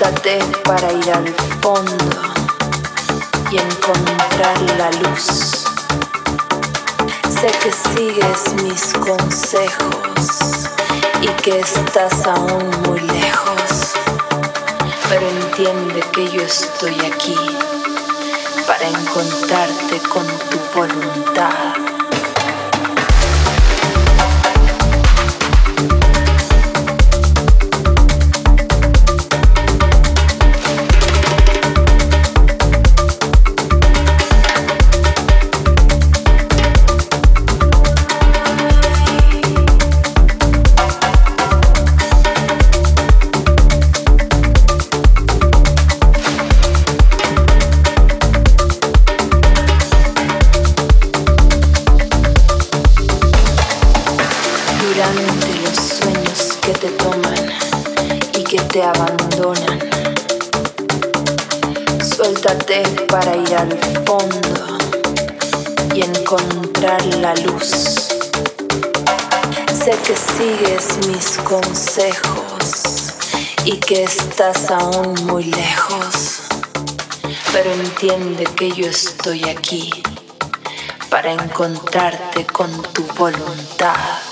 Para ir al fondo y encontrar la luz. Sé que sigues mis consejos y que estás aún muy lejos, pero entiende que yo estoy aquí para encontrarte con tu voluntad. Para ir al fondo y encontrar la luz. Sé que sigues mis consejos y que estás aún muy lejos, pero entiende que yo estoy aquí para encontrarte con tu voluntad.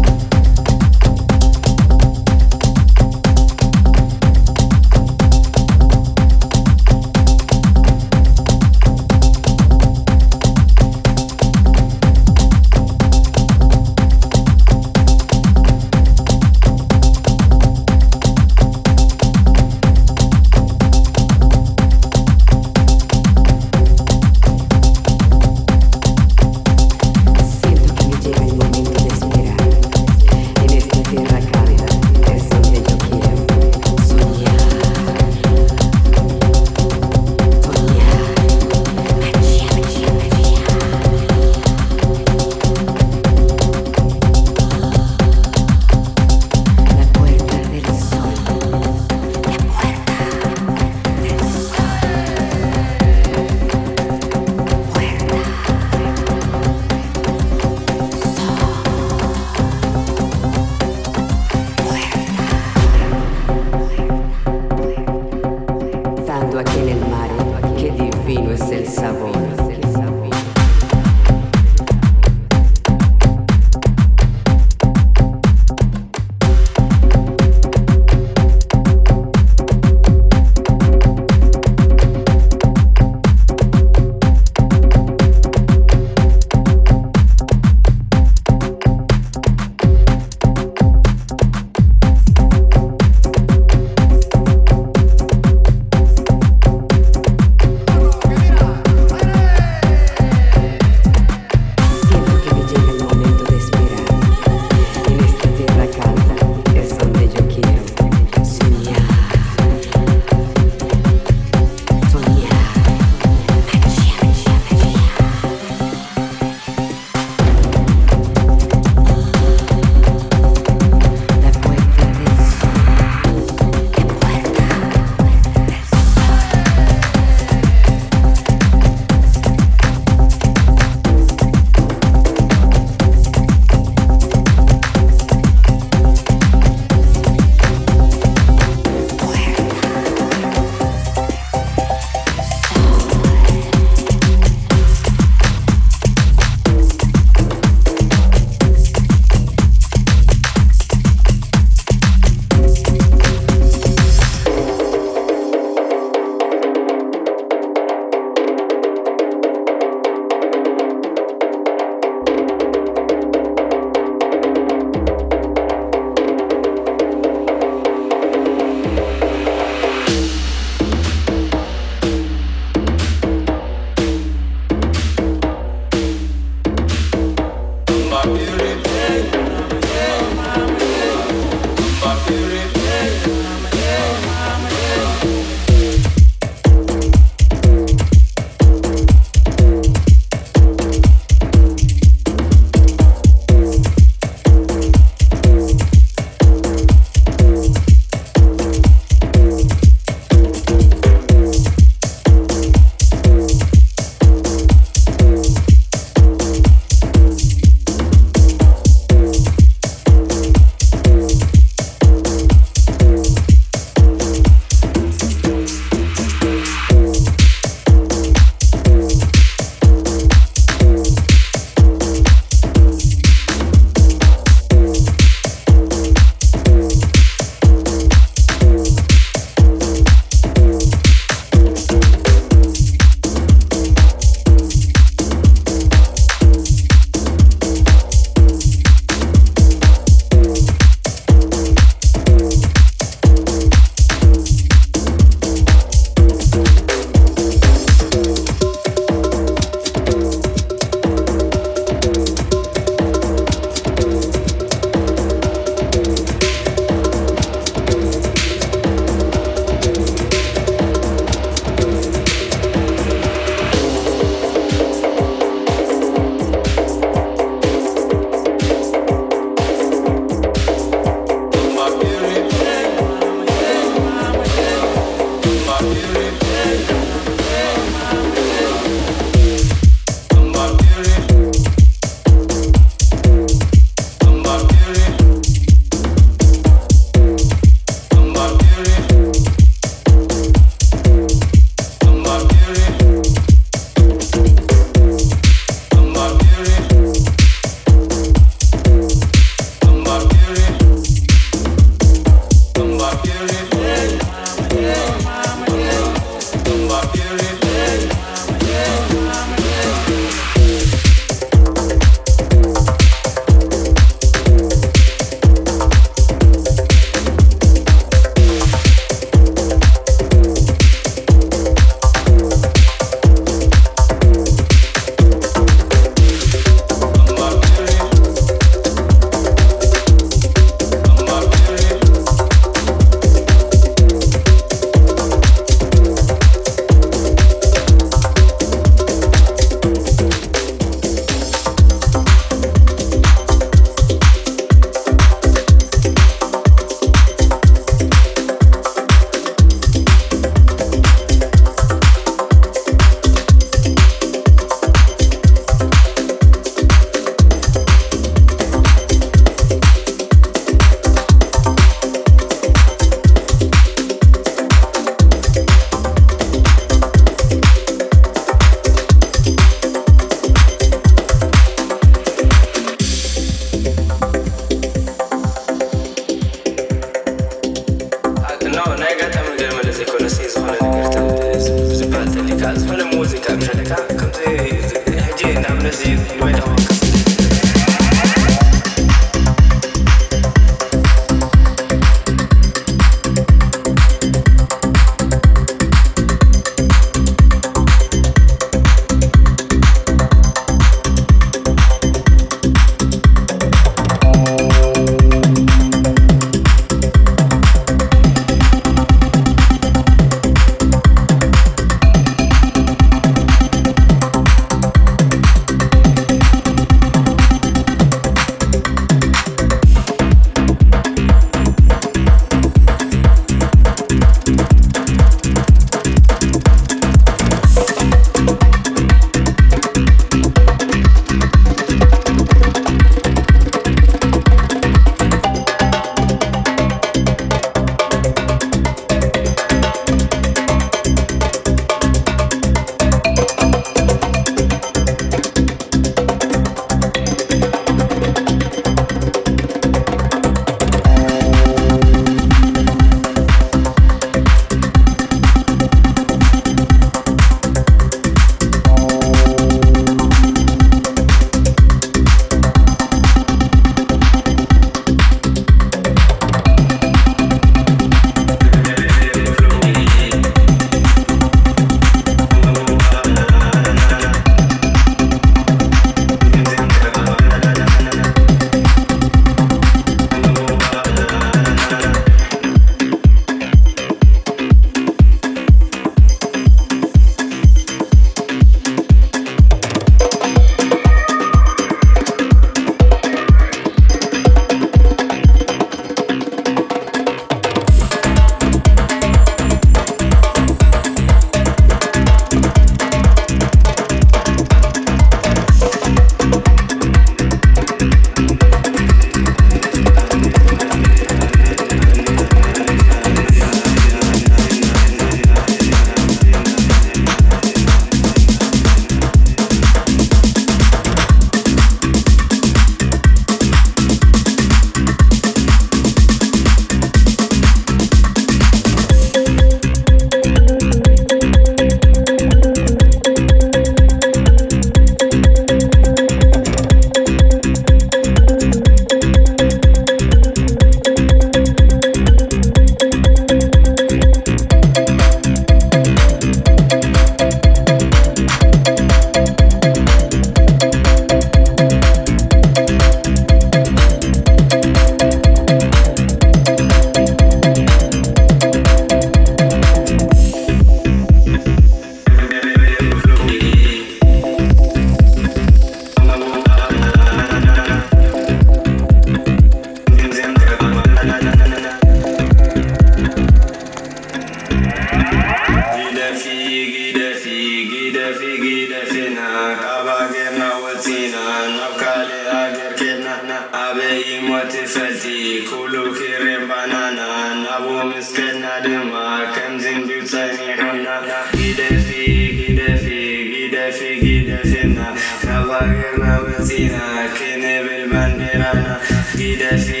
Gidesi,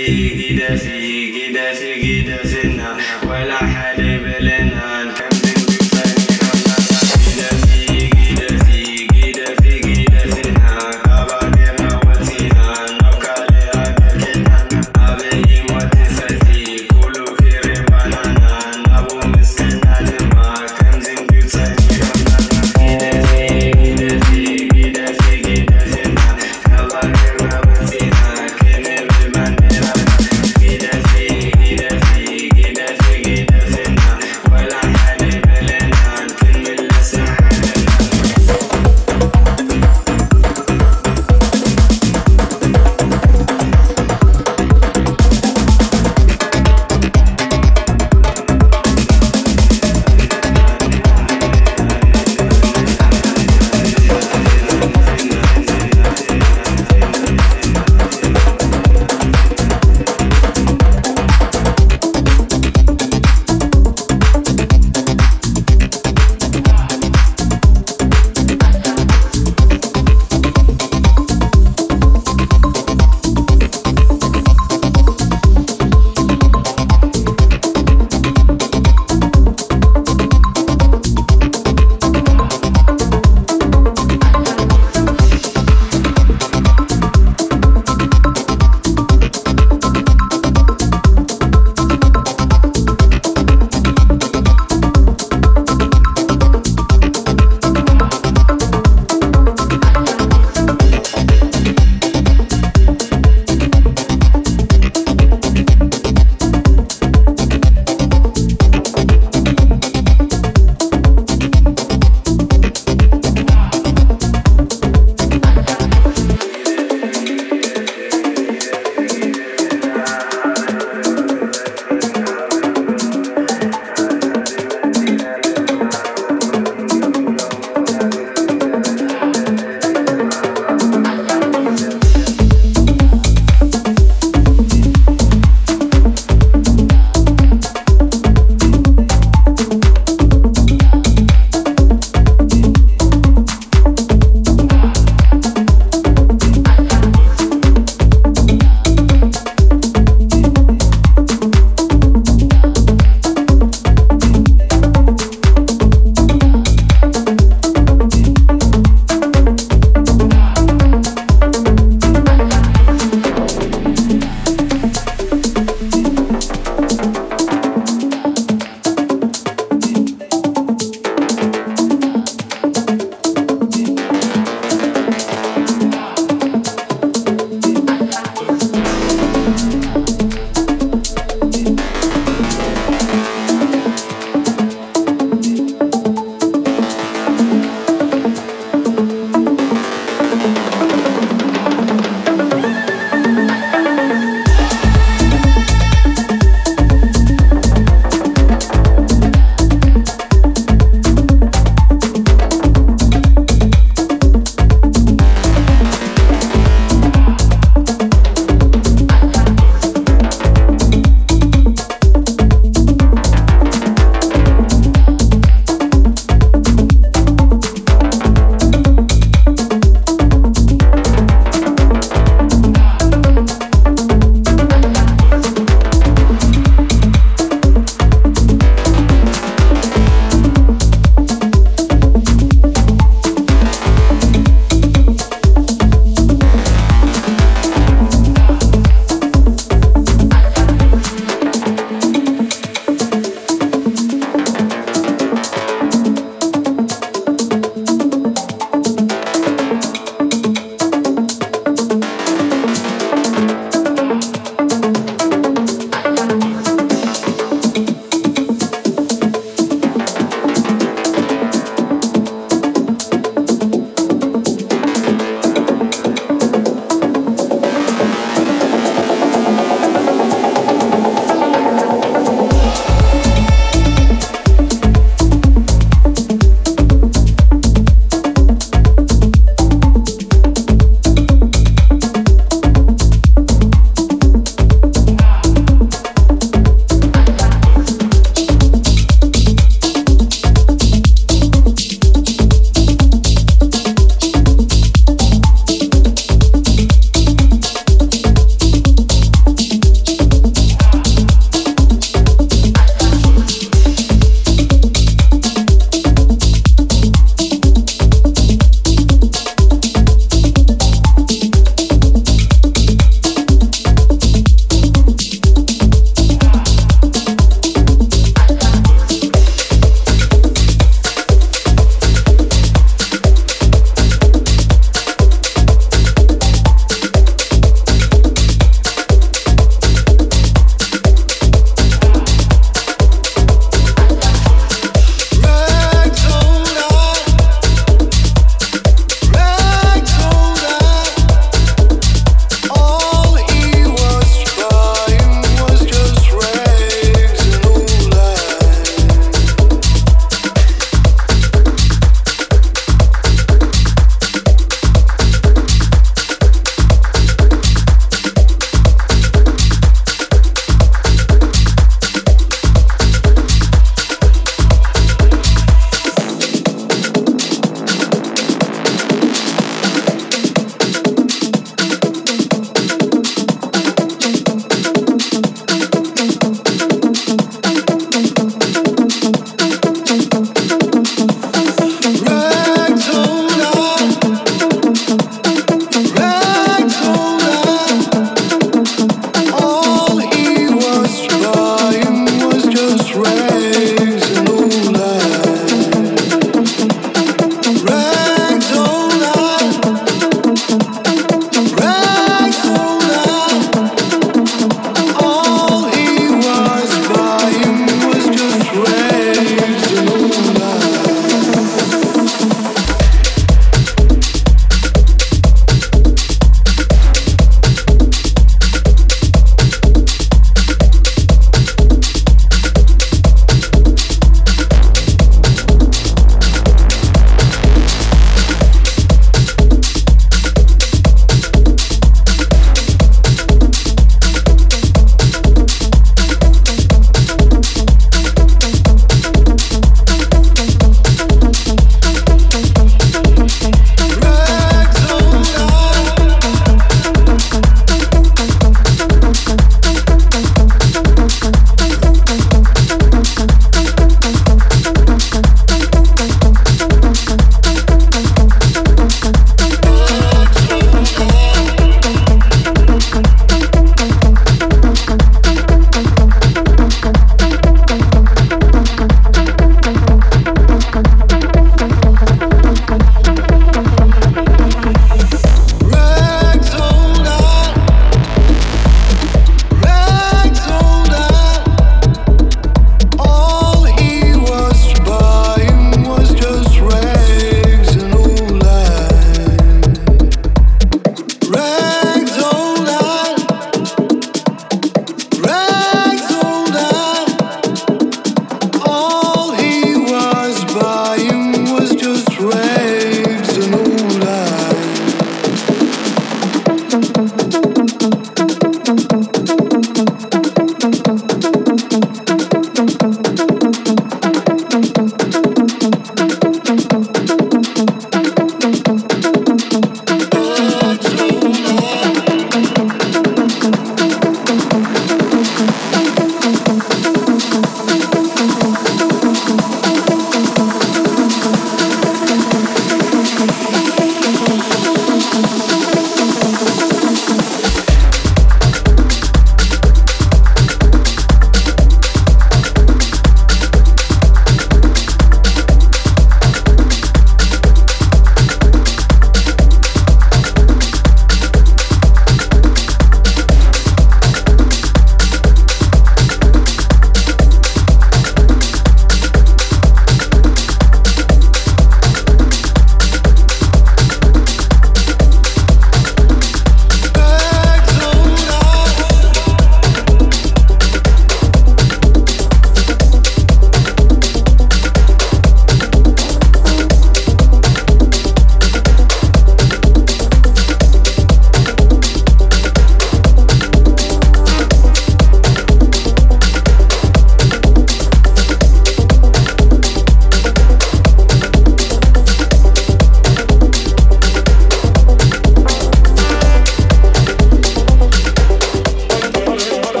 gidesi,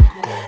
yeah.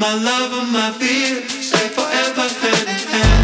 my love and my fear, stay forever hand in hand.